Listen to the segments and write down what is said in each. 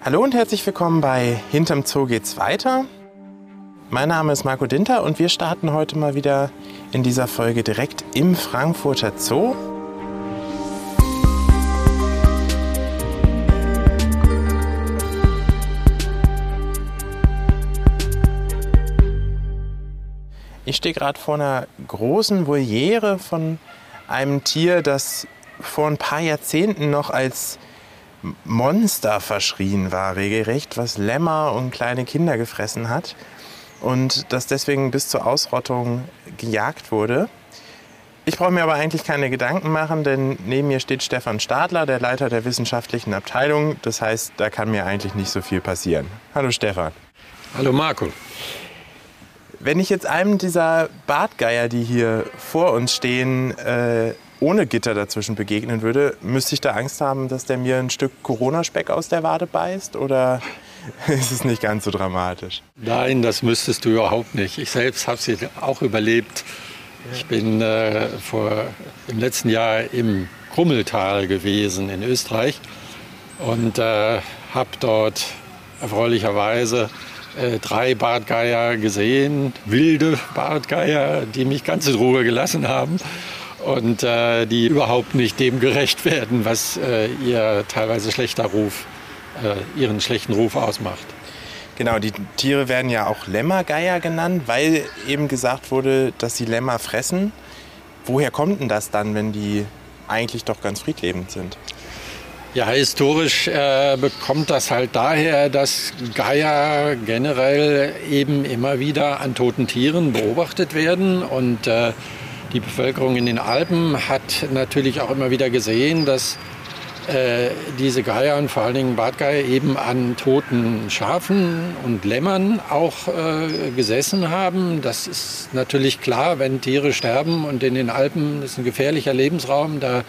Hallo und herzlich willkommen bei Hinterm Zoo geht's weiter. Mein Name ist Marco Dinter und wir starten heute mal wieder in dieser Folge direkt im Frankfurter Zoo. Ich stehe gerade vor einer großen Voliere von einem Tier, das vor ein paar Jahrzehnten noch als Monster verschrien war, regelrecht, was Lämmer und kleine Kinder gefressen hat und das deswegen bis zur Ausrottung gejagt wurde. Ich brauche mir aber eigentlich keine Gedanken machen, denn neben mir steht Stefan Stadler, der Leiter der wissenschaftlichen Abteilung. Das heißt, da kann mir eigentlich nicht so viel passieren. Hallo Stefan. Hallo Marco. Wenn ich jetzt einem dieser Bartgeier, die hier vor uns stehen, äh, ohne Gitter dazwischen begegnen würde, müsste ich da Angst haben, dass der mir ein Stück Corona-Speck aus der Wade beißt? Oder ist es nicht ganz so dramatisch? Nein, das müsstest du überhaupt nicht. Ich selbst habe sie auch überlebt. Ich bin äh, vor, im letzten Jahr im Krummeltal gewesen in Österreich und äh, habe dort erfreulicherweise äh, drei Bartgeier gesehen, wilde Bartgeier, die mich ganz in Ruhe gelassen haben und äh, die überhaupt nicht dem gerecht werden, was äh, ihr teilweise schlechter Ruf, äh, ihren schlechten Ruf ausmacht. Genau, die Tiere werden ja auch Lämmergeier genannt, weil eben gesagt wurde, dass sie Lämmer fressen. Woher kommt denn das dann, wenn die eigentlich doch ganz friedlebend sind? Ja, historisch äh, bekommt das halt daher, dass Geier generell eben immer wieder an toten Tieren beobachtet werden und äh, die Bevölkerung in den Alpen hat natürlich auch immer wieder gesehen, dass äh, diese Geier und vor allen Dingen Bartgeier eben an toten Schafen und Lämmern auch äh, gesessen haben. Das ist natürlich klar, wenn Tiere sterben und in den Alpen ist ein gefährlicher Lebensraum, da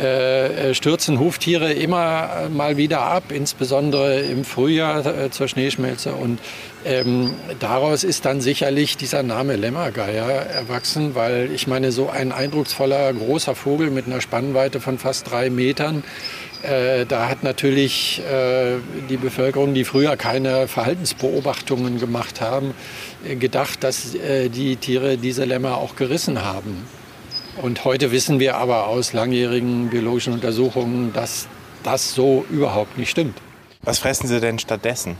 äh, stürzen Huftiere immer mal wieder ab, insbesondere im Frühjahr äh, zur Schneeschmelze. Und ähm, daraus ist dann sicherlich dieser Name Lämmergeier erwachsen, weil ich meine, so ein eindrucksvoller großer Vogel mit einer Spannweite von fast drei Metern, äh, da hat natürlich äh, die Bevölkerung, die früher keine Verhaltensbeobachtungen gemacht haben, äh, gedacht, dass äh, die Tiere diese Lämmer auch gerissen haben. Und heute wissen wir aber aus langjährigen biologischen Untersuchungen, dass das so überhaupt nicht stimmt. Was fressen Sie denn stattdessen?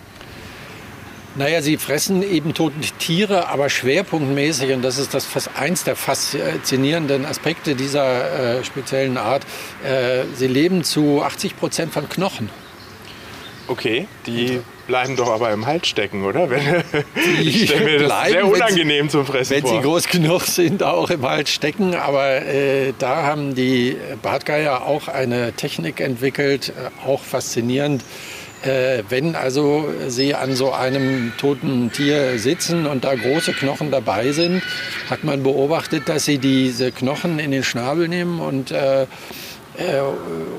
Naja, sie fressen eben tote Tiere, aber schwerpunktmäßig, und das ist das eins der faszinierenden Aspekte dieser äh, speziellen Art, äh, sie leben zu 80 Prozent von Knochen. Okay, die bleiben doch aber im Hals stecken, oder? Wenn, ich stelle mir das bleiben, sehr wenn sie- unangenehm zum Fressen Wenn vor. sie groß genug sind, auch im Hals stecken. Aber äh, da haben die Bartgeier auch eine Technik entwickelt, äh, auch faszinierend. Äh, wenn also sie an so einem toten Tier sitzen und da große Knochen dabei sind, hat man beobachtet, dass sie diese Knochen in den Schnabel nehmen und äh,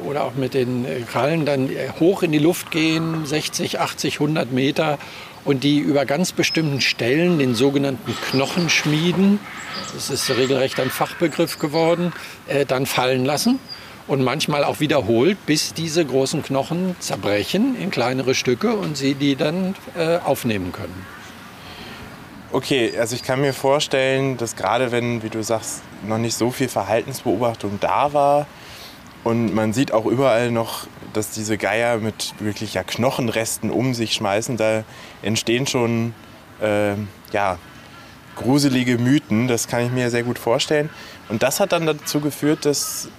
oder auch mit den Krallen dann hoch in die Luft gehen, 60, 80, 100 Meter und die über ganz bestimmten Stellen, den sogenannten Knochenschmieden, das ist regelrecht ein Fachbegriff geworden, äh, dann fallen lassen und manchmal auch wiederholt, bis diese großen Knochen zerbrechen in kleinere Stücke und sie die dann äh, aufnehmen können. Okay, also ich kann mir vorstellen, dass gerade wenn, wie du sagst, noch nicht so viel Verhaltensbeobachtung da war und man sieht auch überall noch, dass diese Geier mit wirklich ja Knochenresten um sich schmeißen, da entstehen schon äh, ja, gruselige Mythen, das kann ich mir sehr gut vorstellen. Und das hat dann dazu geführt, dass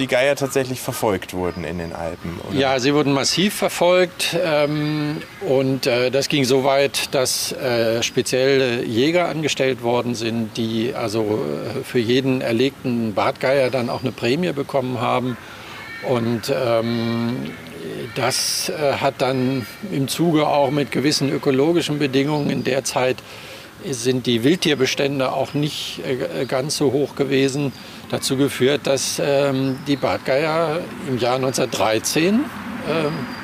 die Geier tatsächlich verfolgt wurden in den Alpen. Oder? Ja, sie wurden massiv verfolgt ähm, und äh, das ging so weit, dass äh, spezielle Jäger angestellt worden sind, die also äh, für jeden erlegten Bartgeier dann auch eine Prämie bekommen haben. Und ähm, das äh, hat dann im Zuge auch mit gewissen ökologischen Bedingungen in der Zeit sind die Wildtierbestände auch nicht äh, ganz so hoch gewesen, dazu geführt, dass ähm, die Bartgeier im Jahr 1913 ähm,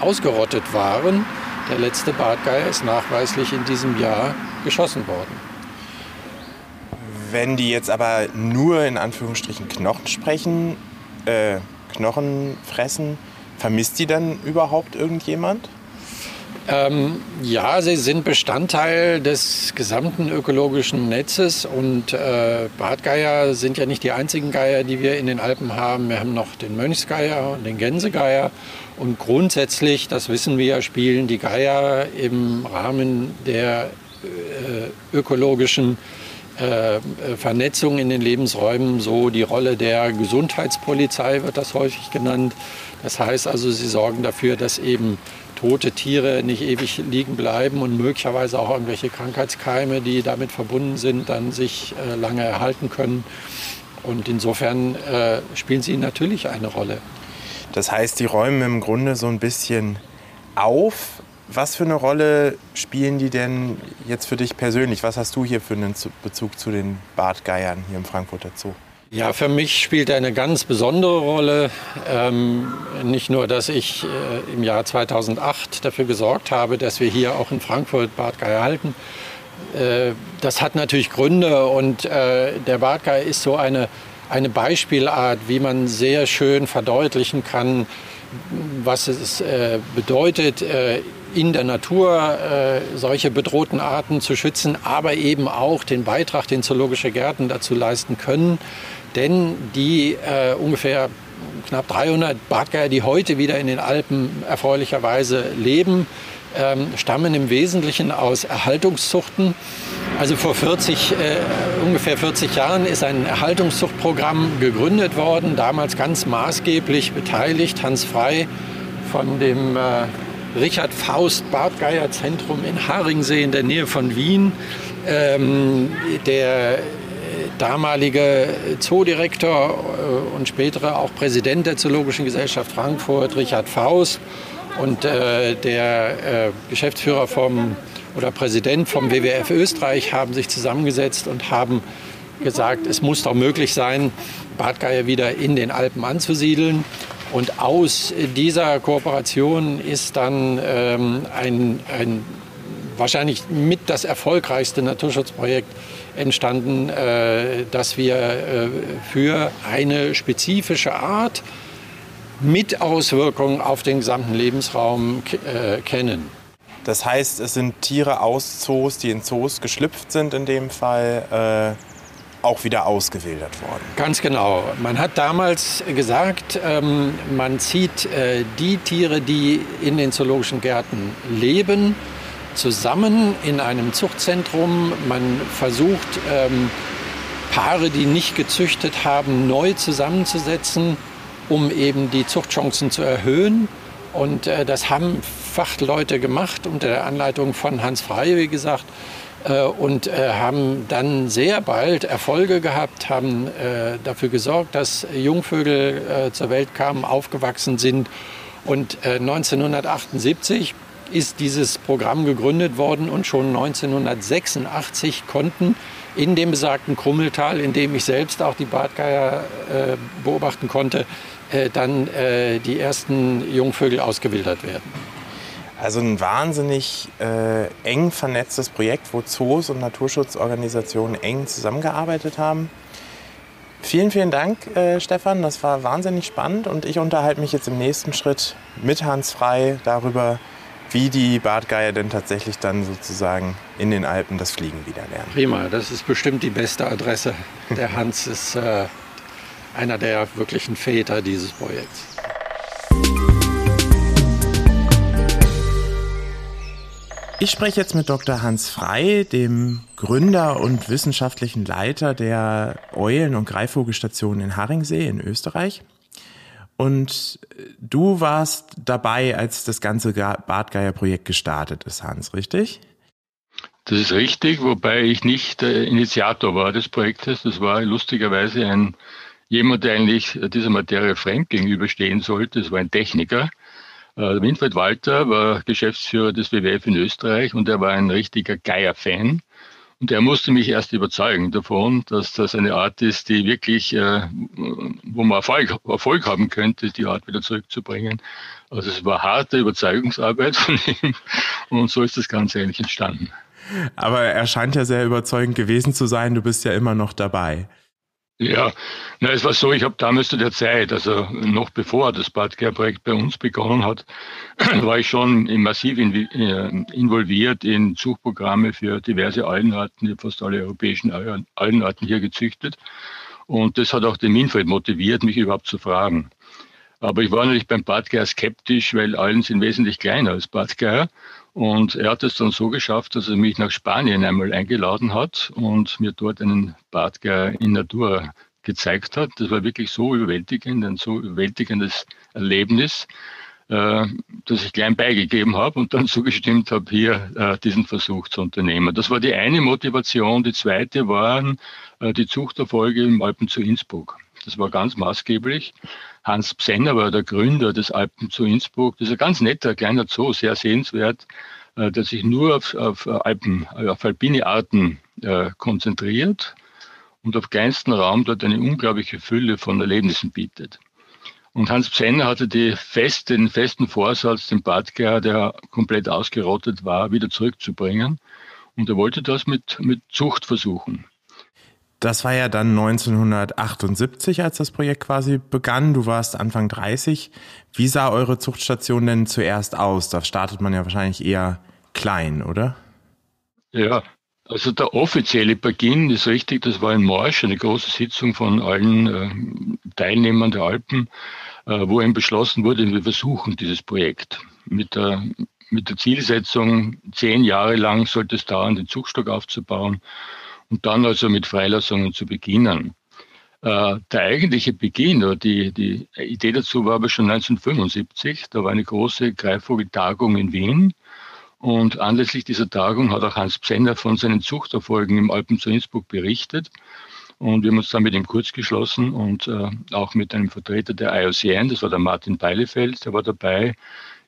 ausgerottet waren. Der letzte Bartgeier ist nachweislich in diesem Jahr geschossen worden. Wenn die jetzt aber nur in Anführungsstrichen Knochen sprechen, äh, Knochen fressen, vermisst die dann überhaupt irgendjemand? Ähm, ja, sie sind Bestandteil des gesamten ökologischen Netzes und äh, Bartgeier sind ja nicht die einzigen Geier, die wir in den Alpen haben. Wir haben noch den Mönchsgeier und den Gänsegeier und grundsätzlich, das wissen wir, spielen die Geier im Rahmen der äh, ökologischen äh, Vernetzung in den Lebensräumen so die Rolle der Gesundheitspolizei, wird das häufig genannt. Das heißt also, sie sorgen dafür, dass eben tote Tiere nicht ewig liegen bleiben und möglicherweise auch irgendwelche Krankheitskeime, die damit verbunden sind, dann sich äh, lange erhalten können. Und insofern äh, spielen sie natürlich eine Rolle. Das heißt, die räumen im Grunde so ein bisschen auf. Was für eine Rolle spielen die denn jetzt für dich persönlich? Was hast du hier für einen Bezug zu den Bartgeiern hier im Frankfurter Zoo? Ja, für mich spielt er eine ganz besondere Rolle. Ähm, nicht nur, dass ich äh, im Jahr 2008 dafür gesorgt habe, dass wir hier auch in Frankfurt Bartgeier halten. Äh, das hat natürlich Gründe und äh, der Bartgeier ist so eine, eine Beispielart, wie man sehr schön verdeutlichen kann, was es äh, bedeutet, äh, in der Natur äh, solche bedrohten Arten zu schützen, aber eben auch den Beitrag, den zoologische Gärten dazu leisten können. Denn die äh, ungefähr knapp 300 Bartgeier, die heute wieder in den Alpen erfreulicherweise leben, ähm, stammen im Wesentlichen aus Erhaltungszuchten. Also vor 40, äh, ungefähr 40 Jahren ist ein Erhaltungszuchtprogramm gegründet worden, damals ganz maßgeblich beteiligt, Hans Frei von dem äh, Richard Faust Bartgeier Zentrum in Haringsee in der Nähe von Wien. Ähm, der damalige Zoodirektor äh, und spätere auch Präsident der Zoologischen Gesellschaft Frankfurt, Richard Faust, und äh, der äh, Geschäftsführer vom oder Präsident vom WWF Österreich haben sich zusammengesetzt und haben gesagt, es muss doch möglich sein, Bartgeier wieder in den Alpen anzusiedeln. Und aus dieser Kooperation ist dann ähm, ein, ein wahrscheinlich mit das erfolgreichste Naturschutzprojekt entstanden, äh, dass wir äh, für eine spezifische Art mit Auswirkungen auf den gesamten Lebensraum äh, kennen. Das heißt, es sind Tiere aus Zoos, die in Zoos geschlüpft sind in dem Fall, äh, auch wieder ausgewildert worden. Ganz genau. Man hat damals gesagt, ähm, man zieht äh, die Tiere, die in den zoologischen Gärten leben, zusammen in einem Zuchtzentrum. Man versucht, ähm, Paare, die nicht gezüchtet haben, neu zusammenzusetzen um eben die Zuchtchancen zu erhöhen. Und äh, das haben Fachleute gemacht unter der Anleitung von Hans Frey, wie gesagt, und äh, haben dann sehr bald Erfolge gehabt, haben äh, dafür gesorgt, dass Jungvögel äh, zur Welt kamen, aufgewachsen sind. Und 1978 äh, ist dieses Programm gegründet worden und schon 1986 konnten in dem besagten Krummeltal, in dem ich selbst auch die Bartgeier beobachten konnte, äh, dann äh, die ersten Jungvögel ausgewildert werden. Also ein wahnsinnig äh, eng vernetztes Projekt, wo Zoos und Naturschutzorganisationen eng zusammengearbeitet haben. Vielen, vielen Dank, äh, Stefan. Das war wahnsinnig spannend und ich unterhalte mich jetzt im nächsten Schritt mit Hans Frei darüber, wie die Bartgeier denn tatsächlich dann sozusagen in den Alpen das Fliegen wieder lernen. Prima, das ist bestimmt die beste Adresse. Der Hans ist äh, einer der wirklichen Väter dieses Projekts. Ich spreche jetzt mit Dr. Hans Frei, dem Gründer und wissenschaftlichen Leiter der Eulen- und Greifvogelstation in Haringsee in Österreich. Und du warst dabei, als das ganze Bartgeier-Projekt gestartet ist, Hans, richtig? Das ist richtig, wobei ich nicht äh, Initiator war des Projektes. Das war lustigerweise ein jemand, der eigentlich dieser Materie fremd gegenüberstehen sollte. Das war ein Techniker. Äh, Winfried Walter war Geschäftsführer des WWF in Österreich und er war ein richtiger Geier-Fan. Und er musste mich erst überzeugen davon, dass das eine Art ist, die wirklich, äh, wo man Erfolg, Erfolg haben könnte, die Art wieder zurückzubringen. Also es war harte Überzeugungsarbeit von ihm und so ist das Ganze eigentlich entstanden. Aber er scheint ja sehr überzeugend gewesen zu sein. Du bist ja immer noch dabei. Ja, na, es war so, ich habe damals zu der Zeit, also noch bevor das Badgeier-Projekt bei uns begonnen hat, war ich schon massiv äh, involviert in Zuchtprogramme für diverse habe fast alle europäischen Algenarten hier gezüchtet. Und das hat auch den Winfried motiviert, mich überhaupt zu fragen. Aber ich war natürlich beim Badgeier skeptisch, weil Algen sind wesentlich kleiner als Badgeier. Und er hat es dann so geschafft, dass er mich nach Spanien einmal eingeladen hat und mir dort einen Badgeier in Natura gezeigt hat. Das war wirklich so überwältigend, ein so überwältigendes Erlebnis, äh, dass ich klein beigegeben habe und dann zugestimmt habe, hier äh, diesen Versuch zu unternehmen. Das war die eine Motivation. Die zweite waren äh, die Zuchterfolge im Alpen zu Innsbruck. Das war ganz maßgeblich. Hans Psenner war der Gründer des Alpen zu Innsbruck. Das ist ein ganz netter kleiner Zoo, sehr sehenswert, der sich nur auf, auf Alpen, auf alpine Arten konzentriert und auf kleinsten Raum dort eine unglaubliche Fülle von Erlebnissen bietet. Und Hans Psenner hatte die fest, den festen Vorsatz, den Badger, der komplett ausgerottet war, wieder zurückzubringen. Und er wollte das mit, mit Zucht versuchen. Das war ja dann 1978, als das Projekt quasi begann. Du warst Anfang 30. Wie sah eure Zuchtstation denn zuerst aus? Da startet man ja wahrscheinlich eher klein, oder? Ja, also der offizielle Beginn ist richtig, das war in Morsch, eine große Sitzung von allen äh, Teilnehmern der Alpen, äh, wo eben beschlossen wurde, wir versuchen dieses Projekt. Mit der, mit der Zielsetzung, zehn Jahre lang sollte es dauern, den Zugstock aufzubauen und dann also mit Freilassungen zu beginnen. Äh, der eigentliche Beginn oder die, die Idee dazu war aber schon 1975. Da war eine große Greifvogeltagung in Wien und anlässlich dieser Tagung hat auch Hans Psenner von seinen Zuchterfolgen im Alpen zu Innsbruck berichtet. Und wir haben uns dann mit ihm kurz geschlossen und äh, auch mit einem Vertreter der IOCN, das war der Martin Beilefeld, der war dabei,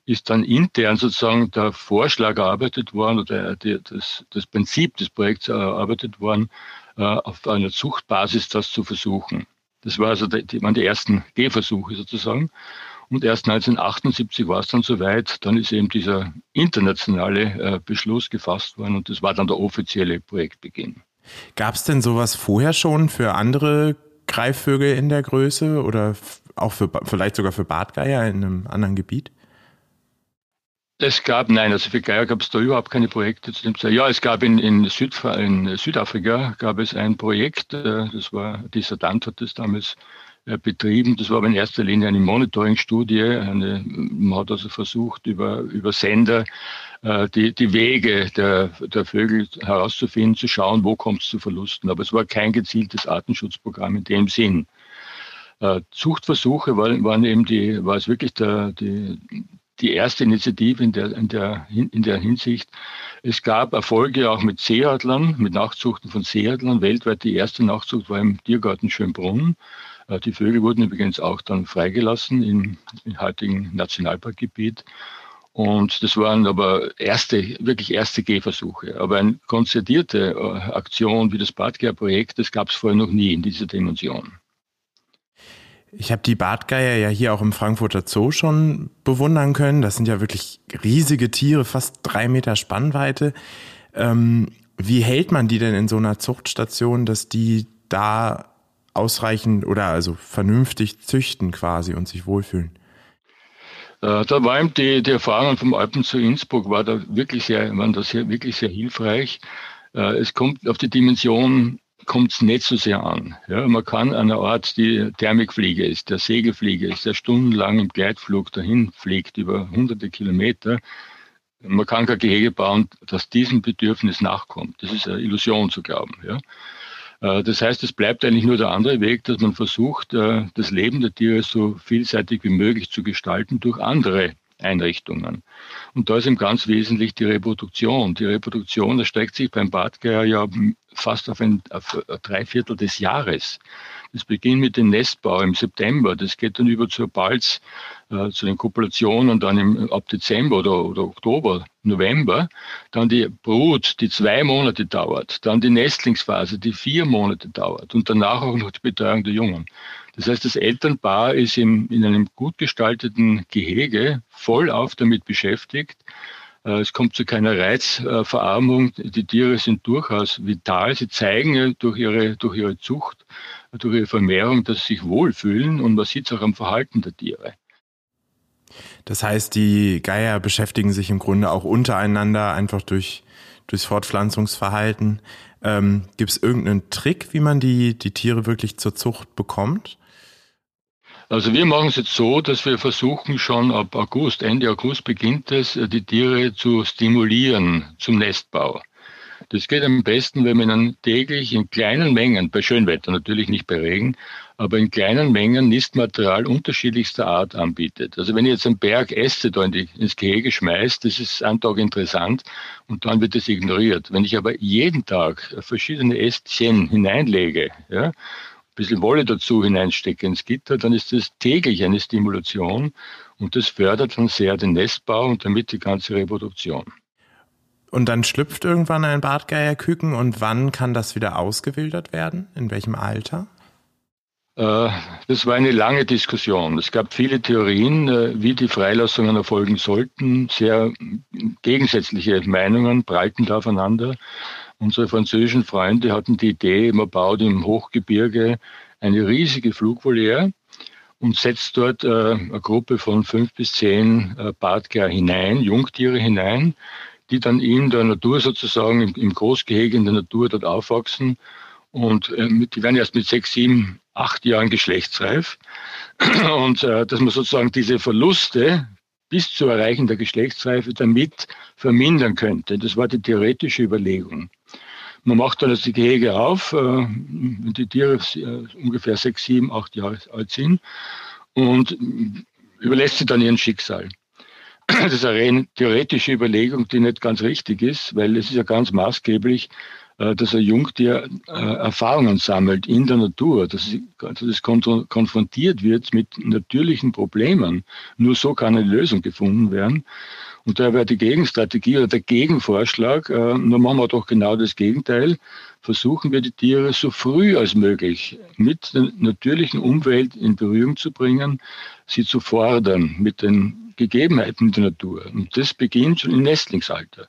ist dann intern sozusagen der Vorschlag erarbeitet worden oder der, das, das Prinzip des Projekts erarbeitet worden, äh, auf einer Zuchtbasis das zu versuchen. Das war also die, waren die ersten Gehversuche sozusagen. Und erst 1978 war es dann soweit. Dann ist eben dieser internationale äh, Beschluss gefasst worden und das war dann der offizielle Projektbeginn. Gab es denn sowas vorher schon für andere Greifvögel in der Größe oder auch für, vielleicht sogar für Bartgeier in einem anderen Gebiet? Es gab, nein, also für Geier gab es da überhaupt keine Projekte zu dem Zeit. Ja, es gab in, in, Südf in Südafrika gab es ein Projekt, äh, das war, die Sadant hat das damals äh, betrieben. Das war aber in erster Linie eine Monitoring-Studie. Eine, man hat also versucht, über, über Sender äh, die, die Wege der, der Vögel herauszufinden, zu schauen, wo kommt es zu Verlusten. Aber es war kein gezieltes Artenschutzprogramm in dem Sinn. Zuchtversuche waren, waren eben die, war es wirklich der, die, die erste Initiative in der, in, der, in der Hinsicht. Es gab Erfolge auch mit Seeadlern, mit Nachzuchten von Seeadlern. Weltweit die erste Nachzucht war im Tiergarten Schönbrunn. Äh, die Vögel wurden übrigens auch dann freigelassen im, im heutigen Nationalparkgebiet. Und das waren aber erste, wirklich erste Gehversuche. Aber eine konzertierte äh, Aktion wie das Badgeier-Projekt, das gab es vorher noch nie in dieser Dimension. Ich habe die Bartgeier ja hier auch im Frankfurter Zoo schon bewundern können. Das sind ja wirklich riesige Tiere, fast drei Meter Spannweite. Ähm, wie hält man die denn in so einer Zuchtstation, dass die da ausreichend oder also vernünftig züchten quasi und sich wohlfühlen? Äh, da war eben die, die Erfahrung vom Alpen zu Innsbruck war da wirklich sehr, waren da sehr, wirklich sehr hilfreich. Äh, es kommt auf die Dimension kommt es nicht so sehr an. Ja, man kann an einer Art, die Thermikfliege ist, der Segelfliege ist, der stundenlang im Gleitflug dahin fliegt, über hunderte Kilometer. Man kann kein Gehege bauen, das diesem Bedürfnis nachkommt. Das ist eine Illusion zu glauben. Ja. Äh, das heißt, es bleibt eigentlich nur der andere Weg, dass man versucht, äh, das Leben der Tiere so vielseitig wie möglich zu gestalten durch andere Einrichtungen. Und da ist im ganz wesentlich die Reproduktion. Die Reproduktion erstreckt sich beim Bartgeier ja fast auf ein, auf drei Viertel des Jahres. Das beginnt mit dem Nestbau im September. Das geht dann über zur Balz, äh, zu den Kopulationen und dann im, ab Dezember oder, oder Oktober, November. Dann die Brut, die zwei Monate dauert. Dann die Nestlingsphase, die vier Monate dauert. Und danach auch noch die Betreuung der Jungen. Das heißt, das Elternpaar ist im, in einem gut gestalteten Gehege voll damit beschäftigt, es kommt zu keiner Reizverarmung. Die Tiere sind durchaus vital. Sie zeigen durch ihre, durch ihre Zucht, durch ihre Vermehrung, dass sie sich wohlfühlen und man sieht es auch am Verhalten der Tiere. Das heißt, die Geier beschäftigen sich im Grunde auch untereinander einfach durch, durchs Fortpflanzungsverhalten. Ähm, Gibt es irgendeinen Trick, wie man die, die Tiere wirklich zur Zucht bekommt? Also wir machen es jetzt so, dass wir versuchen schon ab August, Ende August beginnt es, äh, die Tiere zu stimulieren zum Nestbau. Das geht am besten, wenn man dann täglich in kleinen Mengen, bei Schönwetter natürlich nicht bei Regen, aber in kleinen Mengen Nistmaterial unterschiedlichster Art anbietet. Also wenn ich jetzt einen Berg Äste da in die, ins Gehege schmeißt, das ist einen Tag interessant und dann wird es ignoriert. Wenn ich aber jeden Tag verschiedene Ästchen hineinlege, ja, bisschen Wolle dazu hineinstecke ins Gitter, dann ist das täglich eine Stimulation und das fördert dann sehr den Nestbau und damit die ganze Reproduktion. Und dann schlüpft irgendwann ein Bartgeierküken und wann kann das wieder ausgewildert werden? In welchem Alter? Äh, das war eine lange Diskussion. Es gab viele Theorien, äh, wie die Freilassungen erfolgen sollten. Sehr gegensätzliche Meinungen prallten da aufeinander. Unsere französischen Freunde hatten die Idee, man baut im Hochgebirge eine riesige Flugvoliere und setzt dort äh, eine Gruppe von fünf bis zehn Bartgeier hinein, Jungtiere hinein, die dann in der Natur sozusagen, im, Großgehege in der Natur dort aufwachsen. Und äh, die werden erst mit sechs, sieben, acht Jahren geschlechtsreif. Und äh, dass man sozusagen diese Verluste bis zu Erreichen der Geschlechtsreife damit vermindern könnte. Das war die theoretische Überlegung. Man macht dann das Gehege auf, äh, wenn die Tiere äh, ungefähr sechs, sieben, acht Jahre alt sind und überlässt sie dann ihren Schicksal. Das ist eine rein theoretische Überlegung, die nicht ganz richtig ist, weil es ist ja ganz maßgeblich, äh, dass ein Jungtier Erfahrungen sammelt in der Natur, dass es konfrontiert wird mit natürlichen Problemen. Nur so kann eine Lösung gefunden werden. Und da wäre die Gegenstrategie oder der Gegenvorschlag, äh, nur machen wir doch genau das Gegenteil. Versuchen wir die Tiere so früh als möglich mit der natürlichen Umwelt in Berührung zu bringen, sie zu fordern mit den Gegebenheiten der Natur. Und das beginnt schon im Nestlingsalter.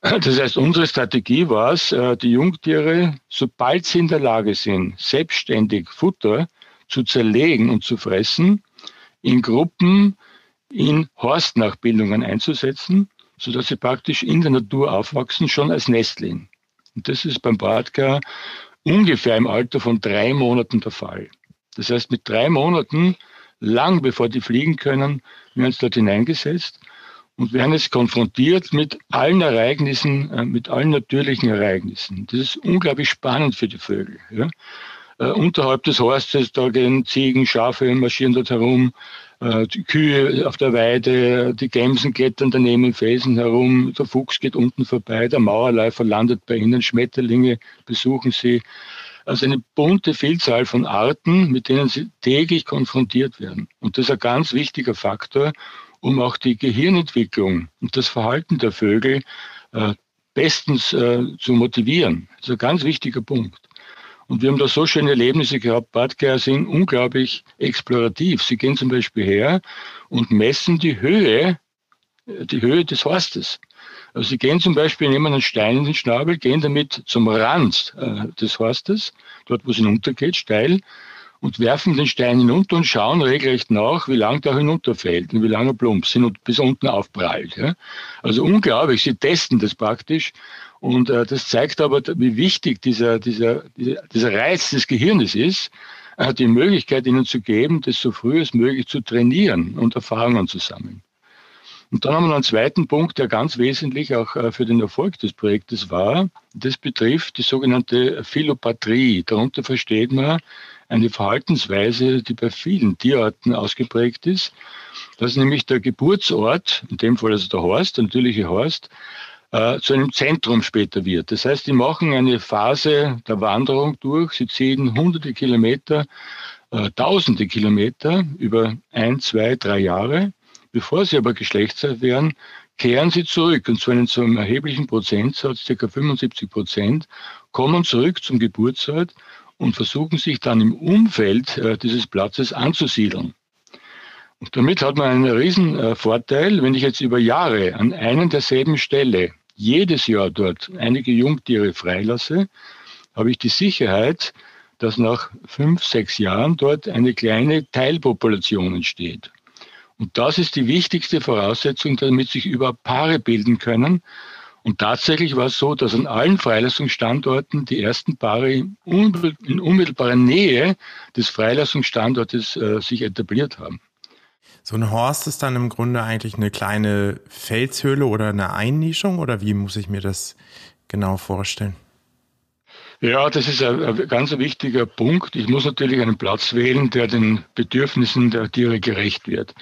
Das heißt, unsere Strategie war es, äh, die Jungtiere, sobald sie in der Lage sind, selbstständig Futter zu zerlegen und zu fressen, in Gruppen in Horstnachbildungen einzusetzen, sodass sie praktisch in der Natur aufwachsen, schon als Nestling. Und das ist beim Bartka ungefähr im Alter von drei Monaten der Fall. Das heißt, mit drei Monaten, lang bevor die fliegen können, werden sie dort hineingesetzt und werden jetzt konfrontiert mit allen Ereignissen, äh, mit allen natürlichen Ereignissen. Das ist unglaublich spannend für die Vögel. Ja? Äh, unterhalb des Horstes, da gehen Ziegen, Schafe marschieren dort herum, äh, die Kühe auf der Weide, die Gämsen klettern daneben im Felsen herum, der Fuchs geht unten vorbei, der Mauerläufer landet bei ihnen, Schmetterlinge besuchen sie. Also eine bunte Vielzahl von Arten, mit denen sie täglich konfrontiert werden. Und das ist ein ganz wichtiger Faktor, um auch die Gehirnentwicklung und das Verhalten der Vögel äh, bestens äh, zu motivieren. Das ist ein ganz wichtiger Punkt. Und wir haben da so schöne Erlebnisse gehabt. Badgeier sind unglaublich explorativ. Sie gehen zum Beispiel her und messen die Höhe, äh, die Höhe des Horstes. Also sie gehen zum Beispiel, nehmen einen Stein in den Schnabel, gehen damit zum Rand äh, des Horstes, dort wo es hinuntergeht, steil, und werfen den Stein hinunter und schauen regelrecht nach, wie lang der hinunterfällt und wie lange er plumps und bis unten aufprallt. Ja. Also unglaublich, sie testen das praktisch und äh, das zeigt aber, wie wichtig dieser, dieser, dieser Reiz des Gehirnes ist, äh, die Möglichkeit ihnen zu geben, das so früh als möglich zu trainieren und Erfahrungen zu sammeln. Und dann haben wir noch einen zweiten Punkt, der ganz wesentlich auch äh, für den Erfolg des Projektes war. Das betrifft die sogenannte Philopatrie. Darunter versteht man eine Verhaltensweise, die bei vielen Tierarten ausgeprägt ist, dass nämlich der Geburtsort, in dem Fall also der Horst, der natürliche Horst, äh, zu einem Zentrum später wird. Das heißt, die machen eine Phase der Wanderung durch, sie ziehen hunderte Kilometer, äh, tausende Kilometer über ein, zwei, drei Jahre. Bevor sie aber geschlechtsreif werden, kehren sie zurück und zwar in so einem erheblichen Prozentsatz, ca. 75 Prozent, kommen zurück zum Geburtsort und versuchen sich dann im Umfeld äh, dieses Platzes anzusiedeln. Und damit hat man einen riesen äh, Vorteil, wenn ich jetzt über Jahre an einen derselben Stelle jedes Jahr dort einige Jungtiere freilasse, habe ich die Sicherheit, dass nach fünf, sechs Jahren dort eine kleine Teilpopulation entsteht. Und das ist die wichtigste Voraussetzung, damit sich überhaupt Paare bilden können. Und tatsächlich war es so, dass an allen Freilassungsstandorten die ersten Paare in unmittelbarer Nähe des Freilassungsstandortes äh, sich etabliert haben. So ein Horst ist dann im Grunde eigentlich eine kleine Felshöhle oder eine Einnischung oder wie muss ich mir das genau vorstellen? Ja, das ist ein, ein ganz wichtiger Punkt. Ich muss natürlich einen Platz wählen, der den Bedürfnissen der Tiere gerecht wird.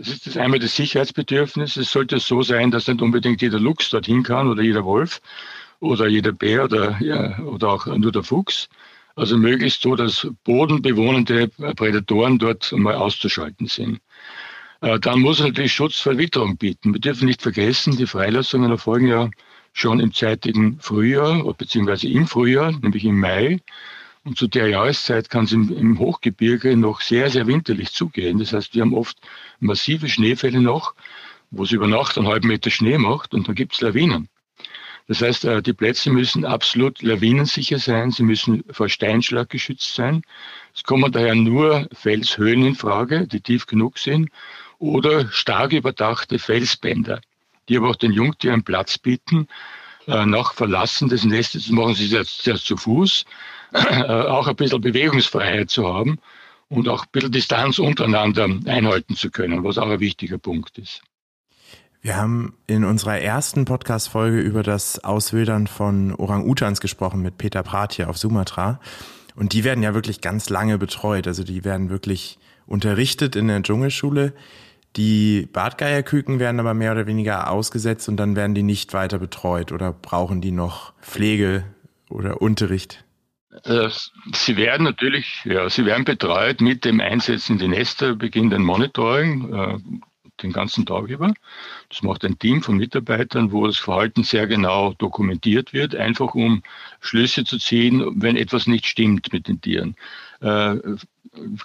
Es ist das einmal das Sicherheitsbedürfnis. Es sollte so sein, dass nicht unbedingt jeder Luchs dorthin kann oder jeder Wolf oder jeder Bär oder, ja, oder auch nur der Fuchs. Also möglichst so, dass bodenbewohnende Prädatoren dort mal auszuschalten sind. Äh, dann muss er natürlich Schutz vor Witterung bieten. Wir dürfen nicht vergessen, die Freilassungen erfolgen ja schon im zeitigen Frühjahr, beziehungsweise im Frühjahr, nämlich im Mai. Und zu der Jahreszeit kann es im, im, Hochgebirge noch sehr, sehr winterlich zugehen. Das heißt, wir haben oft massive Schneefälle noch, wo es über Nacht einen halben Meter Schnee macht und dann gibt es Lawinen. Das heißt, äh, die Plätze müssen absolut lawinensicher sein, sie müssen vor Steinschlag geschützt sein. Es kommen daher nur Felshöhlen in Frage, die tief genug sind, oder stark überdachte Felsbänder die aber auch den Jungtieren Platz bieten. Äh, nach Verlassen des Nestes machen sie jetzt zu Fuß, äh, auch ein bisschen Bewegungsfreiheit zu haben und auch ein bisschen Distanz untereinander einhalten zu können, was auch ein wichtiger Punkt ist. Wir haben in unserer ersten Podcast-Folge über das Auswildern von Orang-Utans gesprochen mit Peter Prat hier auf Sumatra. Und die werden ja wirklich ganz lange betreut. Also die werden wirklich unterrichtet in der Dschungelschule. Die Bartgeierküken werden aber mehr oder weniger ausgesetzt und dann werden die nicht weiter betreut oder brauchen die noch Pflege oder Unterricht? Äh, sie werden natürlich, ja, sie werden betreut mit dem Einsetzen in die Nester, beginnt ein Monitoring äh, den ganzen Tag über. Das macht ein Team von Mitarbeitern, wo das Verhalten sehr genau dokumentiert wird, einfach um Schlüsse zu ziehen, wenn etwas nicht stimmt mit den Tieren. Äh,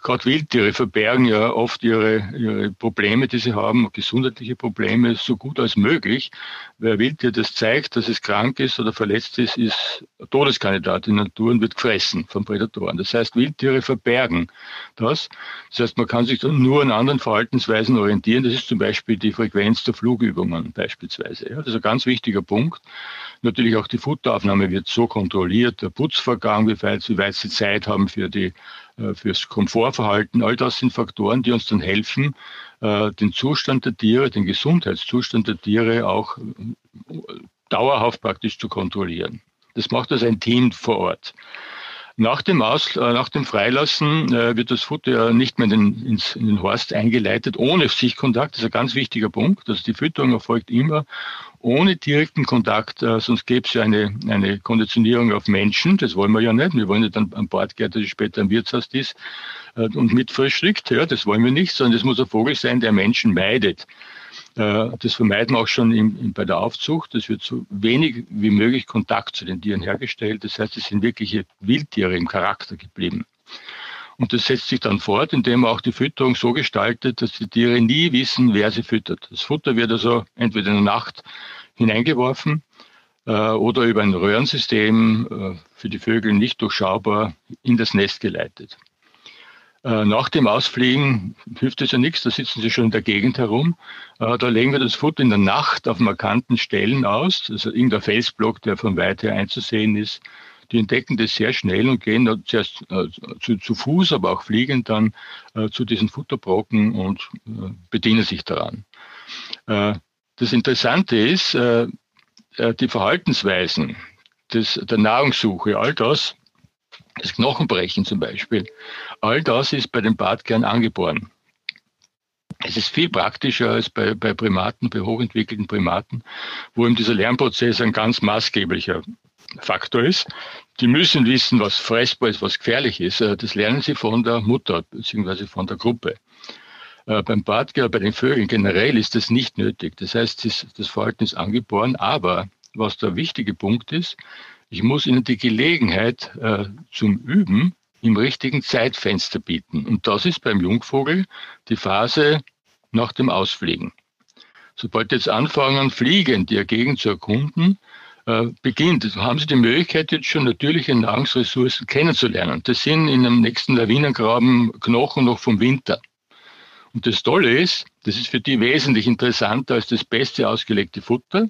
gerade Wildtiere verbergen ja oft ihre, ihre Probleme, die sie haben, gesundheitliche Probleme, so gut als möglich. Wer Wildtier das zeigt, dass es krank ist oder verletzt ist, ist Todeskandidat in Natur und wird gefressen von Prädatoren. Das heißt, Wildtiere verbergen das. Das heißt, man kann sich dann nur an anderen Verhaltensweisen orientieren. Das ist zum Beispiel die Frequenz der Flugübungen beispielsweise. Ja, das ist ein ganz wichtiger Punkt. Natürlich auch die Futteraufnahme wird so kontrolliert, der Putzvorgang, wie weit, wie weit sie Zeit haben für die äh, fürs Komfortverhalten. All das sind Faktoren, die uns dann helfen, äh, den Zustand der Tiere, den Gesundheitszustand der Tiere auch äh, dauerhaft praktisch zu kontrollieren. Das macht das ein Team vor Ort. Nach dem, Aus, nach dem Freilassen wird das Futter ja nicht mehr in den, ins, in den Horst eingeleitet, ohne Sichtkontakt. Das ist ein ganz wichtiger Punkt. Also die Fütterung erfolgt immer ohne direkten Kontakt, äh, sonst gäbe es ja eine, eine Konditionierung auf Menschen, das wollen wir ja nicht. Wir wollen nicht an, an Bord gehen, der später im Wirtshaus ist äh, und mit verschrickt, ja, das wollen wir nicht, sondern es muss ein Vogel sein, der Menschen meidet. Äh, das vermeiden wir auch schon im, im, bei der Aufzucht. Es wird so wenig wie möglich Kontakt zu den Tieren hergestellt. Das heißt, es sind wirkliche Wildtiere im Charakter geblieben. Und das setzt sich dann fort, indem man auch die Fütterung so gestaltet, dass die Tiere nie wissen, wer sie füttert. Das Futter wird also entweder in der Nacht hineingeworfen äh, oder über ein Röhrensystem äh, für die Vögel nicht durchschaubar in das Nest geleitet. Äh, nach dem Ausfliegen hilft es ja nichts, da sitzen sie schon in der Gegend herum. Äh, da legen wir das Futter in der Nacht auf markanten Stellen aus, also irgendein Felsblock, der von weit her einzusehen ist. Die entdecken das sehr schnell und gehen zuerst äh, zu, zu, Fuß, aber auch fliegend dann zu diesen Futterbrocken und bedienen sich daran. Das Interessante ist, die Verhaltensweisen des, der Nahrungssuche, all das, das Knochenbrechen zum Beispiel, all das ist bei den Bartkern angeboren. Es ist viel praktischer als bei, bei Primaten, bei hochentwickelten Primaten, wo eben dieser Lernprozess ein ganz maßgeblicher Faktor ist. Die müssen wissen, was fressbar ist, was gefährlich ist. Äh, das lernen sie von der Mutter bzw. von der Gruppe. Äh, beim Bartger, bei den Vögeln generell ist das nicht nötig. Das heißt, das Verhalten ist angeboren, aber was der wichtige Punkt ist, ich muss ihnen die Gelegenheit äh, zum Üben im richtigen Zeitfenster bieten. Und das ist beim Jungvogel die Phase nach dem Ausfliegen. Sobald jetzt anfangen, fliegen, die Gegend zu erkunden, äh, beginnt, haben Sie die Möglichkeit, jetzt schon natürliche Nahrungsressourcen kennenzulernen. Das sind in dem nächsten Lawinengraben Knochen noch vom Winter. Und das Tolle ist, das ist für die wesentlich interessanter als das beste ausgelegte Futter.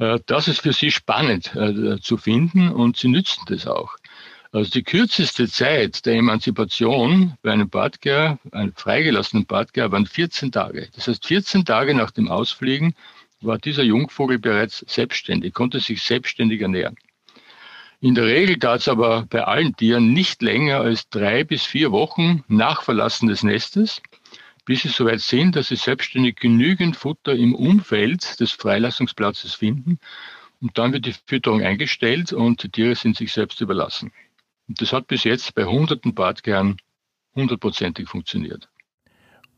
Äh, das ist für sie spannend äh, zu finden und sie nützen das auch. Also die kürzeste Zeit der Emanzipation bei einem Badger, einem freigelassenen Badger, waren 14 Tage. Das heißt, 14 Tage nach dem Ausfliegen war dieser Jungvogel bereits selbstständig, konnte sich selbstständig ernähren. In der Regel dauert es aber bei allen Tieren nicht länger als drei bis vier Wochen nach Verlassen des Nestes, bis sie soweit sind, dass sie selbstständig genügend Futter im Umfeld des Freilassungsplatzes finden. Und dann wird die Fütterung eingestellt und die Tiere sind sich selbst überlassen. Und das hat bis jetzt bei hunderten Bartkernen hundertprozentig funktioniert.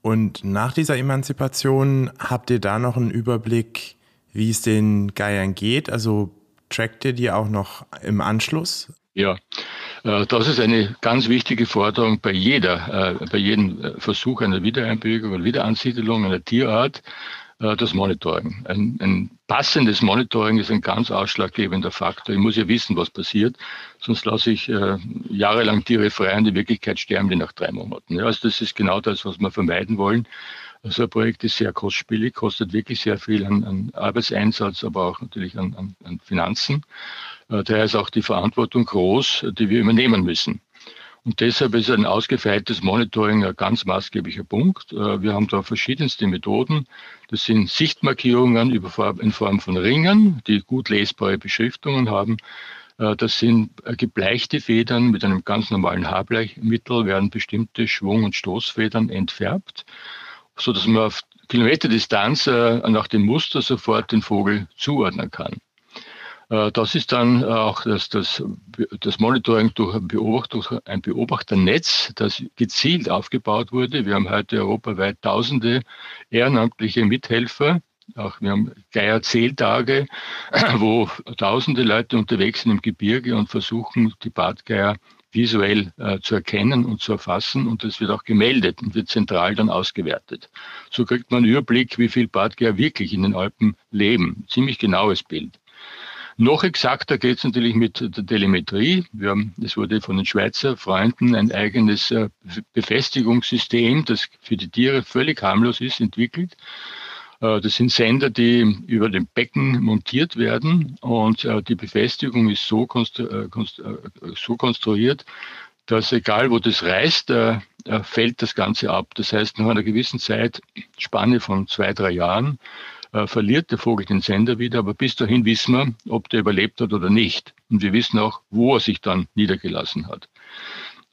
Und nach dieser Emanzipation habt ihr da noch einen Überblick, wie es den Geiern geht? Also trackt ihr die auch noch im Anschluss? Ja, äh, das ist eine ganz wichtige Forderung bei jeder, äh, bei jedem äh, Versuch einer Wiedereinbürgerung oder Wiederansiedelung einer Tierart, das Monitoring. Ein, ein passendes Monitoring ist ein ganz ausschlaggebender Faktor. Ich muss ja wissen, was passiert, sonst lasse ich jahrelang Tiere frei und in Wirklichkeit sterben die nach drei Monaten. Ja, also das ist genau das, was wir vermeiden wollen. Also ein Projekt ist sehr kostspielig, kostet wirklich sehr viel an, an Arbeitseinsatz, aber auch natürlich an, an, an Finanzen. Äh, daher ist auch die Verantwortung groß, die wir übernehmen müssen. Und deshalb ist ein ausgefeiltes Monitoring ein ganz maßgeblicher Punkt. Äh, wir haben da verschiedenste Methoden. Das sind Sichtmarkierungen in Form von Ringen, die gut lesbare Beschriftungen haben. Äh, das sind gebleichte Federn mit einem ganz normalen Haarbleichmittel, werden bestimmte Schwung- und Stoßfedern entfärbt so dass man auf Kilometerdistanz nach dem Muster sofort den Vogel zuordnen kann. Äh, das ist dann auch das, das, das Monitoring durch ein, Beobachter, ein Beobachternetz, das gezielt aufgebaut wurde. Wir haben heute europaweit tausende ehrenamtliche Mithelfer. Auch wir haben Geier-Zähltage, wo tausende Leute unterwegs sind im Gebirge und versuchen, die Bartgeier visuell äh, zu erkennen und zu erfassen und das wird auch gemeldet und wird zentral dann ausgewertet. So kriegt man einen Überblick, wie viel Bartgeier wirklich in den Alpen leben. Ziemlich genaues Bild. Noch exakter geht es natürlich mit der Telemetrie. Wir haben, es wurde von den Schweizer Freunden ein eigenes äh, Befestigungssystem, das für die Tiere völlig harmlos ist, entwickelt. Äh, das sind Sender, die über dem Becken montiert werden und äh, die Befestigung ist so, konstru äh, so konstruiert, dass egal wo das reißt, fällt das Ganze ab. Das heißt, nach einer gewissen Zeit, Spanne von zwei, drei Jahren, verliert der Vogel den Sender wieder, aber bis dahin wissen wir, ob der überlebt hat oder nicht. Und wir wissen auch, wo er sich dann niedergelassen hat.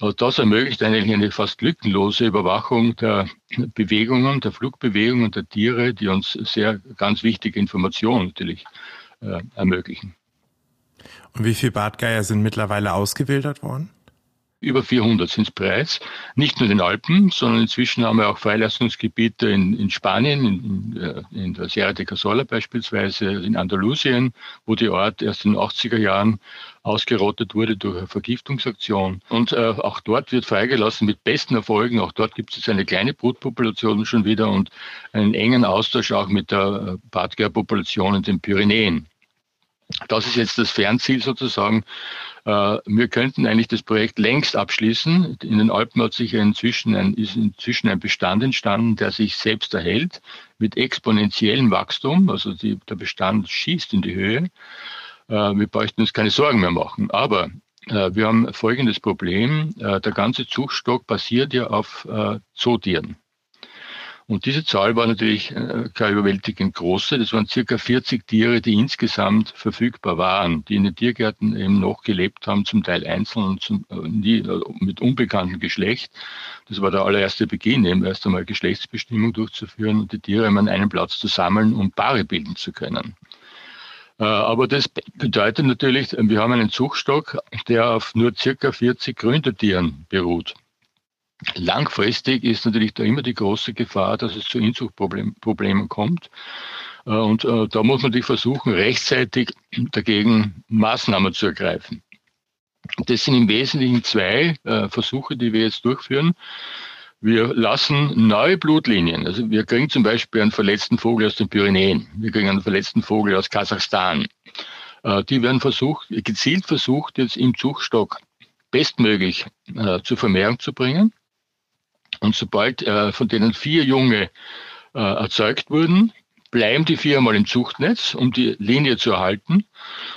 Also das ermöglicht eigentlich eine fast lückenlose Überwachung der Bewegungen, der Flugbewegungen der Tiere, die uns sehr ganz wichtige Informationen natürlich äh, ermöglichen. Und wie viele Bartgeier sind mittlerweile ausgewildert worden? Über 400 sind es bereits. Nicht nur in den Alpen, sondern inzwischen haben wir auch Freilassungsgebiete in, in Spanien, in, in, in, der Sierra de Casola beispielsweise, in Andalusien, wo die Art erst in den 80er Jahren ausgerottet wurde durch eine Vergiftungsaktion. Und äh, auch dort wird freigelassen mit besten Erfolgen. Auch dort gibt es eine kleine Brutpopulation schon wieder und einen engen Austausch auch mit der äh, Bartgeier-Population in den Pyrenäen. Das ist jetzt das Fernziel sozusagen. Äh, wir könnten eigentlich das Projekt längst abschließen. In den Alpen hat sich inzwischen ein, ist inzwischen ein Bestand entstanden, der sich selbst erhält mit exponentiellem Wachstum. Also die, der Bestand schießt in die Höhe. Äh, wir bräuchten uns keine Sorgen mehr machen. Aber äh, wir haben folgendes Problem. Der ganze Zuchtstock basiert ja auf Zootieren. Und diese Zahl war natürlich äh, keine überwältigend große. Das waren circa 40 Tiere, die insgesamt verfügbar waren, die in den Tiergärten eben noch gelebt haben, zum Teil einzeln und zum, äh, nie, äh, mit unbekanntem Geschlecht. Das war der allererste Beginn, eben erst einmal Geschlechtsbestimmung durchzuführen und die Tiere an einem Platz zu sammeln und Paare bilden zu können. Aber das bedeutet natürlich, wir haben einen Zuchtstock, der auf nur circa 40 Gründertieren beruht. Langfristig ist natürlich da immer die große Gefahr, dass es zu Inzuchtproblemen kommt. Äh, und äh, da muss man natürlich versuchen, rechtzeitig dagegen Maßnahmen zu ergreifen. Das sind im Wesentlichen zwei äh, Versuche, die wir jetzt durchführen. Wir lassen neue Blutlinien. Also wir kriegen zum Beispiel einen verletzten Vogel aus den Pyrenäen. Wir kriegen einen verletzten Vogel aus Kasachstan. Die werden versucht, gezielt versucht, jetzt im Zuchtstock bestmöglich äh, zur Vermehrung zu bringen. Und sobald äh, von denen vier Junge äh, erzeugt wurden, bleiben die vier einmal im Zuchtnetz, um die Linie zu erhalten.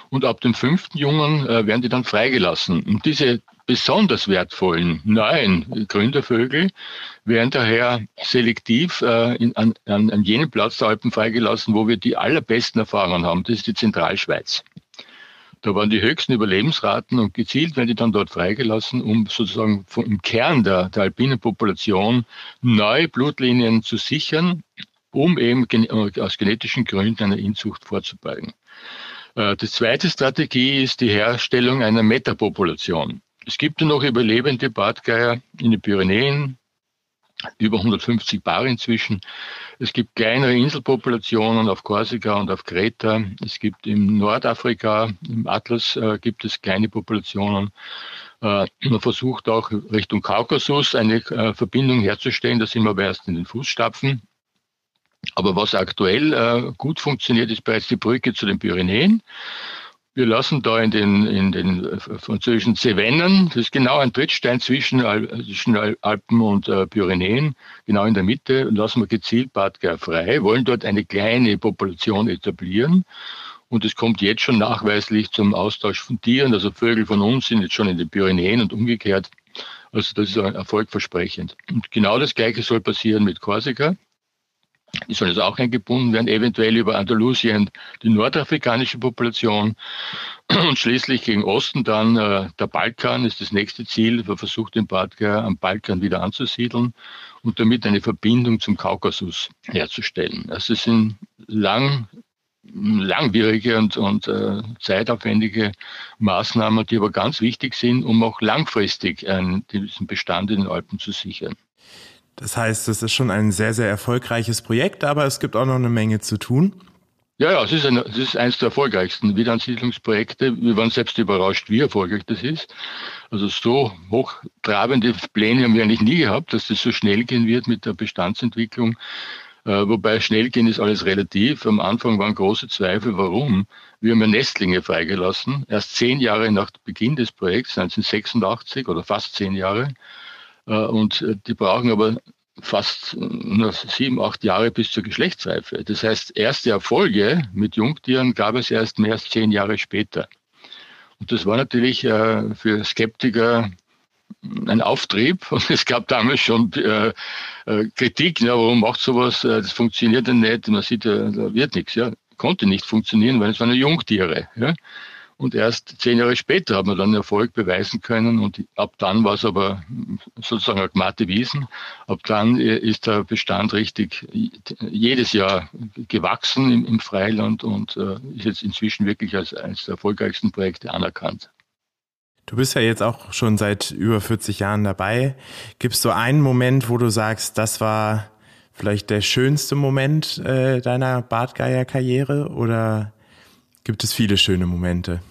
Und ab dem fünften Jungen äh, werden die dann freigelassen. Und diese besonders wertvollen neuen Gründervögel werden daher selektiv äh, in, an, an jenem Platz der Alpen freigelassen, wo wir die allerbesten Erfahrungen haben. Das ist die Zentralschweiz. Da waren die höchsten Überlebensraten und gezielt werden die dann dort freigelassen, um sozusagen im Kern der, der alpinen Population neue Blutlinien zu sichern, um eben aus genetischen Gründen einer Inzucht vorzubeugen. Äh, die zweite Strategie ist die Herstellung einer Metapopulation. Es gibt ja noch überlebende Bartgeier in den Pyrenäen, über 150 Paare inzwischen. Es gibt kleinere Inselpopulationen auf Korsika und auf Kreta. Es gibt im Nordafrika, im Atlas äh, gibt es kleine Populationen. Äh, man versucht auch Richtung Kaukasus eine äh, Verbindung herzustellen. Da sind wir aber erst in den Fußstapfen. Aber was aktuell äh, gut funktioniert, ist bereits die Brücke zu den Pyrenäen. Wir lassen da in den, in den äh, französischen Cevennen, das ist genau ein Trittstein zwischen, zwischen Alpen und äh, Pyrenäen, genau in der Mitte, lassen wir gezielt Badger frei, wollen dort eine kleine Population etablieren. Und es kommt jetzt schon nachweislich zum Austausch von Tieren. Also Vögel von uns sind jetzt schon in den Pyrenäen und umgekehrt. Also das ist erfolgversprechend. Und genau das Gleiche soll passieren mit Korsika. Die sollen jetzt auch eingebunden werden, eventuell über Andalusien die nordafrikanische Population und schließlich gegen Osten dann äh, der Balkan ist das nächste Ziel. Wir versuchen den Badger am Balkan wieder anzusiedeln und damit eine Verbindung zum Kaukasus herzustellen. Also es sind lang, langwierige und, und äh, zeitaufwendige Maßnahmen, die aber ganz wichtig sind, um auch langfristig äh, diesen Bestand in den Alpen zu sichern. Das heißt, es ist schon ein sehr, sehr erfolgreiches Projekt, aber es gibt auch noch eine Menge zu tun. Ja, ja, es ist, ein, es ist eines der erfolgreichsten Wiederansiedlungsprojekte. Wir waren selbst überrascht, wie erfolgreich das ist. Also so hochtrabende Pläne haben wir eigentlich nie gehabt, dass das so schnell gehen wird mit der Bestandsentwicklung. Äh, wobei schnell gehen ist alles relativ. Am Anfang waren große Zweifel, warum. Wir haben ja Nestlinge freigelassen, erst zehn Jahre nach Beginn des Projekts, 1986 oder fast zehn Jahre. Äh, und äh, die brauchen aber fast äh, nur sieben, acht Jahre bis zur Geschlechtsreife. Das heißt, erste Erfolge mit Jungtieren gab es erst mehr als zehn Jahre später. Und das war natürlich für Skeptiker ein Auftrieb und es gab damals schon Kritik, ja, warum macht sowas, das funktioniert ja nicht, man sieht ja, da wird nichts, ja, konnte nicht funktionieren, weil es waren Jungtiere. Ja. Und erst zehn Jahre später hat man dann Erfolg beweisen können. Und ab dann war es aber sozusagen eine glatte Wiesen. Ab dann ist der Bestand richtig jedes Jahr gewachsen im, im Freiland und äh, ist jetzt inzwischen wirklich als eines der erfolgreichsten Projekte anerkannt. Du bist ja jetzt auch schon seit über 40 Jahren dabei. Gibt es so einen Moment, wo du sagst, das war vielleicht der schönste Moment äh, deiner Bartgeier-Karriere oder gibt es viele schöne Momente?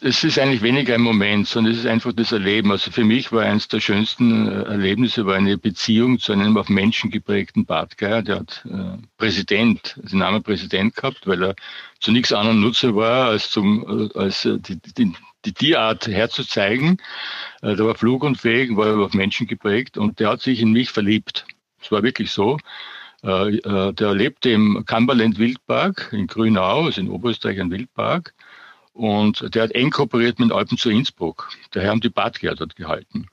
Es ist eigentlich weniger ein Moment, sondern es ist einfach das Erleben. Also für mich war eines der schönsten äh, Erlebnisse war eine Beziehung zu einem auf Menschen geprägten Bartgeier. Der hat äh, Präsident, den Namen Präsident gehabt, weil er zu nichts anderem Nutzer war, als, zum, äh, als äh, die, die, die Tierart herzuzeigen. Äh, der war flugunfähig, war auf Menschen geprägt und der hat sich in mich verliebt. Es war wirklich so. Äh, äh, der lebte im Cumberland Wildpark in Grünau, also in Oberösterreich ein Wildpark. Und der hat eng kooperiert mit Alpen zu Innsbruck. Daher haben die Badger dort gehalten.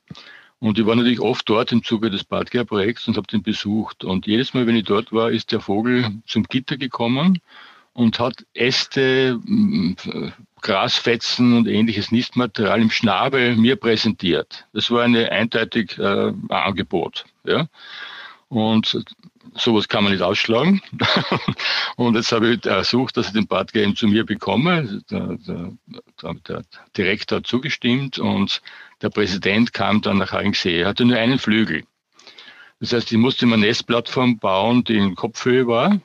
Und ich war natürlich oft dort im Zuge des Badger-Projekts und habe den besucht. Und jedes Mal, wenn ich dort war, ist der Vogel zum Gitter gekommen und hat Äste, Grasfetzen und ähnliches Nistmaterial im Schnabel mir präsentiert. Das war eine eindeutig äh, Angebot. Ja. Und sowas kann man nicht ausschlagen. und jetzt habe ich ersucht, dass ich den Badgame zu mir bekomme. Der, der, der, Direktor hat zugestimmt und der Präsident kam dann nach Haringsee. Er hatte nur einen Flügel. Das heißt, ich musste eine Nestplattform bauen, die in Kopfhöhe war.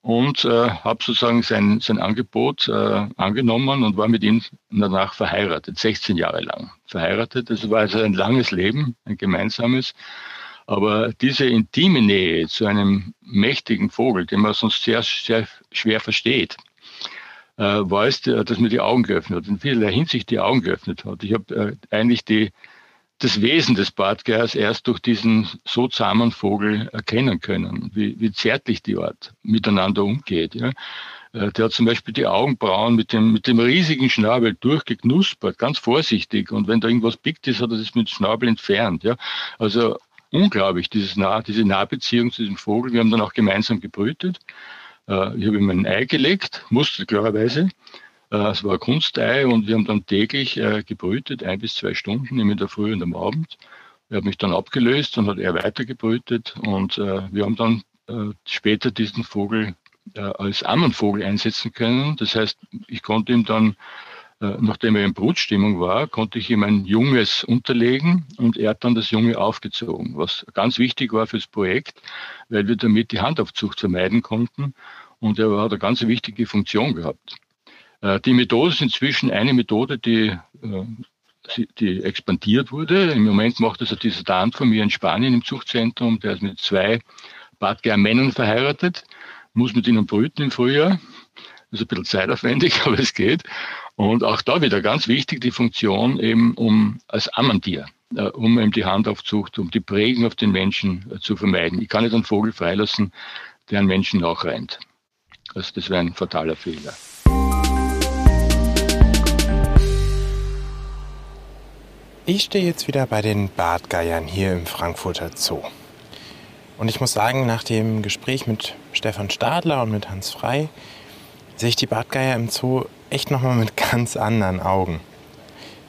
und äh, habe sozusagen sein, sein Angebot äh, angenommen und war mit ihm danach verheiratet, 16 Jahre lang verheiratet. Das war also ein langes Leben, ein gemeinsames. Aber diese intime Nähe zu einem mächtigen Vogel, den man sonst sehr, sehr schwer versteht, äh, war es, dass mir die Augen geöffnet hat, in vielerlei Hinsicht die Augen geöffnet hat. Ich habe äh, eigentlich die, das Wesen des Bartgeiers erst durch diesen so zahmen Vogel erkennen können, wie, wie zärtlich die Art miteinander umgeht. Ja. Äh, der hat zum Beispiel die Augenbrauen mit dem, mit dem riesigen Schnabel durchgeknuspert, ganz vorsichtig. Und wenn da irgendwas pickt ist, hat er das mit dem Schnabel entfernt. Ja. Also unglaublich, dieses nah, diese Nahbeziehung zu diesem Vogel. Wir haben dann auch gemeinsam gebrütet. Äh, ich habe ihm ein Ei gelegt, musste klarerweise. Äh, es war ein Kunstei und wir haben dann täglich äh, gebrütet, ein bis zwei Stunden, in der Früh und am Abend. Er hat mich dann abgelöst und hat er weiter gebrütet und wir haben dann später diesen Vogel als Ammenvogel einsetzen können. Das heißt, ich konnte ihm dann, nachdem er in Brutstimmung war, konnte ich ihm ein Junges unterlegen und er hat dann das Junge aufgezogen, was ganz wichtig war fürs Projekt, weil wir damit die Handaufzucht vermeiden konnten und er hat eine ganz wichtige Funktion gehabt. Äh, die Methode ist inzwischen eine Methode, die, äh, die expandiert wurde. Im Moment macht das ein Dissertant von mir in Spanien im Zuchtzentrum. Der ist mit zwei Bartgeier-Männern verheiratet, muss mit ihnen brüten im Frühjahr. Das ist ein bisschen zeitaufwendig, aber es geht. Und auch da wieder ganz wichtig die Funktion eben um als Ammentier, äh, um eben die Handaufzucht, um die Prägen auf den Menschen zu vermeiden. Ich kann nicht einen Vogel freilassen, der einen Menschen nachrennt. Also das wäre ein fataler Fehler. Ich stehe jetzt wieder bei den Bartgeiern hier im Frankfurter Zoo. Und ich muss sagen, nach dem Gespräch mit Stefan Stadler und mit Hans Frei sehe ich die Bartgeier im Zoo echt nochmal mit ganz anderen Augen.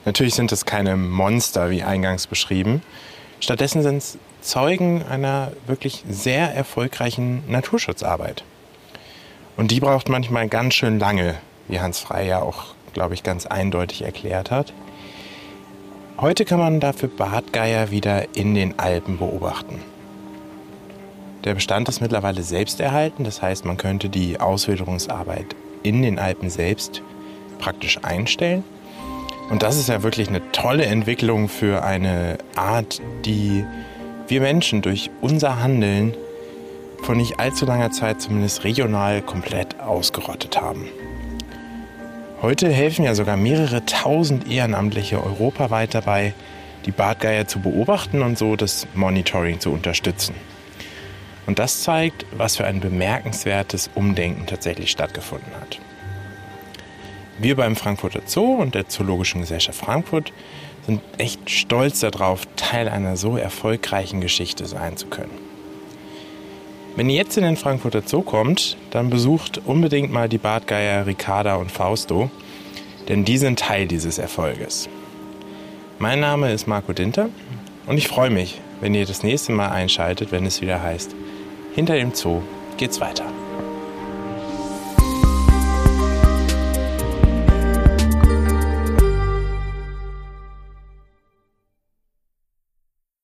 Natürlich sind es keine Monster, wie eingangs beschrieben. Stattdessen sind es Zeugen einer wirklich sehr erfolgreichen Naturschutzarbeit. Und die braucht manchmal ganz schön lange, wie Hans Frei ja auch, glaube ich, ganz eindeutig erklärt hat. Heute kann man dafür Bartgeier wieder in den Alpen beobachten. Der Bestand ist mittlerweile selbst erhalten, das heißt, man könnte die Auswilderungsarbeit in den Alpen selbst praktisch einstellen. Und das ist ja wirklich eine tolle Entwicklung für eine Art, die wir Menschen durch unser Handeln vor nicht allzu langer Zeit zumindest regional komplett ausgerottet haben. Heute helfen ja sogar mehrere tausend Ehrenamtliche europaweit dabei, die Bartgeier zu beobachten und so das Monitoring zu unterstützen. Und das zeigt, was für ein bemerkenswertes Umdenken tatsächlich stattgefunden hat. Wir beim Frankfurter Zoo und der Zoologischen Gesellschaft Frankfurt sind echt stolz darauf, Teil einer so erfolgreichen Geschichte sein zu können. Wenn ihr jetzt in den Frankfurter Zoo kommt, dann besucht unbedingt mal die Bartgeier Ricarda und Fausto, denn die sind Teil dieses Erfolges. Mein Name ist Marco Dinter und ich freue mich, wenn ihr das nächste Mal einschaltet, wenn es wieder heißt, hinter dem Zoo geht's weiter.